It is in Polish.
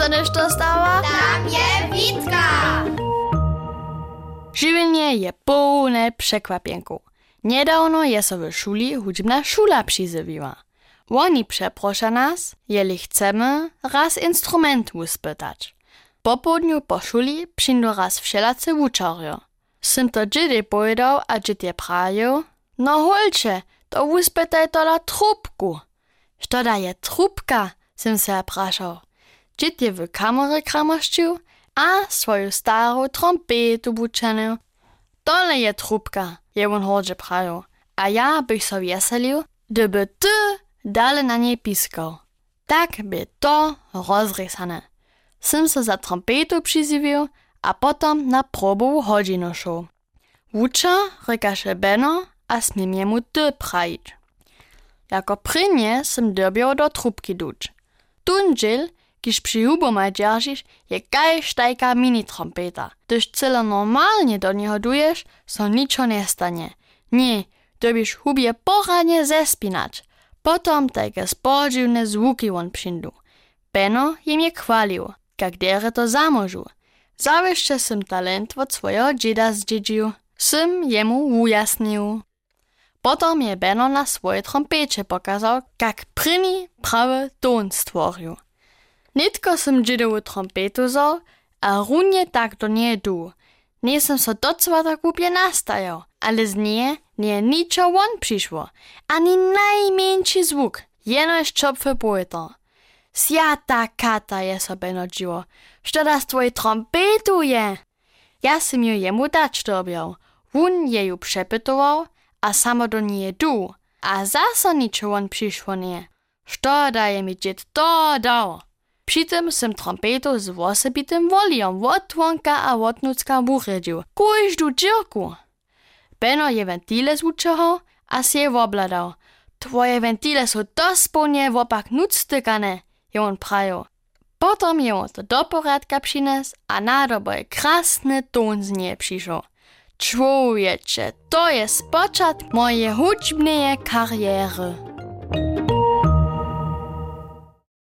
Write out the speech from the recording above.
dostaneš to stała? Tam je Witka! Żywienie je pełne przekwapienków. Niedawno je so w szuli hudźbna szula przyzywiła. Oni przeprosza nas, jeli chcemy raz instrument uspytać. Po południu po szuli przyjdą raz wszelacy uczorio. Sym to dzidy pojedał, a dzidzie prają, no holcze, to uspytaj to na trubku. Što da je trubka, sym se praszał. Dzid je w kamerę a swoją starą trompetu buczenił. Dole je trubka, je on hodže a ja bych so weselił, gdyby ty dale na niej piskał. Tak by to rozrysane. Sym se za trompetu przyzywił, a potom na probu hodzinu szł. Wucza rykaše Beno, a smiem jemu ty prajić. Jako prynie sym dobiał do trubki duć. Tundziel, dzierżysz, je kaj sztajka mini trompeta. Gdyż cyle normalnie do niego dujesz, so niczo nie stanie. Nie, dobisz hubie poradnie zespinać. Potom takie spodziwne zvuki on przyndu. Beno im je chwalił, jak dere to zamożu. Zawieszcze sym talent od swojego dzieda zdziedził, sym jemu ujasnił. Potom je Beno na swojej trompecie pokazał, jak pryni prawy ton stworzył. Nitko sym dzidowu trompetu zał, a runie tak do niej du. Nie sam so docela tak głupie nastajał, ale z niej nie niczo on przyszło, ani najmniejszy zwuk, jeno jest czopwy poeta. Sjata kata je so Beno dziło, što das twoj trompetu je? Ja sam ju jemu dać dobiał, on je ju przepytował, a samo do niej du, a zaso niczo on przyszło nie. Što daje mi dzied to dał? Przy tym sem trompetu z wosebitym woliom wotłonka a wotnucka wuchedził, każdu dzierku. Beno je wentile zvučoval a si je wobladał. Twoje wentile są dospołnie wopak nuctykane, je on prajo. Potom je on to do poradka přines a nadobo je krasny ton z nie přišel. Człowiecze, to jest początek mojej hudźbnej kariery.